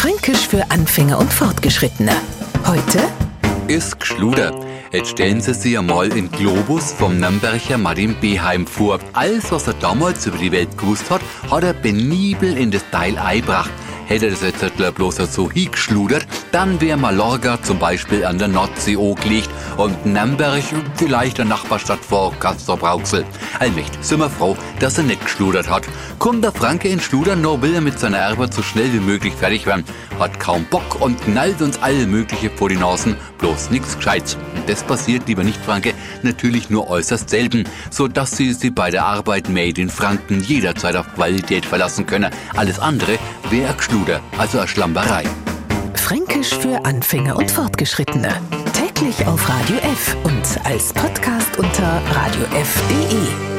Fränkisch für Anfänger und Fortgeschrittene. Heute ist Gschluder. Jetzt stellen Sie sich einmal in Globus vom Nürnberger Martin Beheim vor. Alles, was er damals über die Welt gewusst hat, hat er penibel in das Teil eingebracht. Hätte das jetzt bloß so hingeschludert, dann wäre Mallorca zum Beispiel an der Nordsee angelegt und Nürnberg vielleicht der Nachbarstadt vor Castrop-Rauxel. Allmächt, sind wir froh, dass er nicht geschludert hat. Kommt der Franke in Schludern, nur will er mit seiner Erbe so schnell wie möglich fertig werden. Hat kaum Bock und knallt uns alle mögliche vor die Nasen, bloß nichts Gescheites. Und das passiert, lieber Nicht-Franke, natürlich nur äußerst selten, so dass Sie sie bei der Arbeit Made in Franken jederzeit auf Qualität verlassen können. Alles andere wäre Schluder, also eine Schlamperei. Fränkisch für Anfänger und Fortgeschrittene. Täglich auf Radio F und als Podcast unter radiof.de.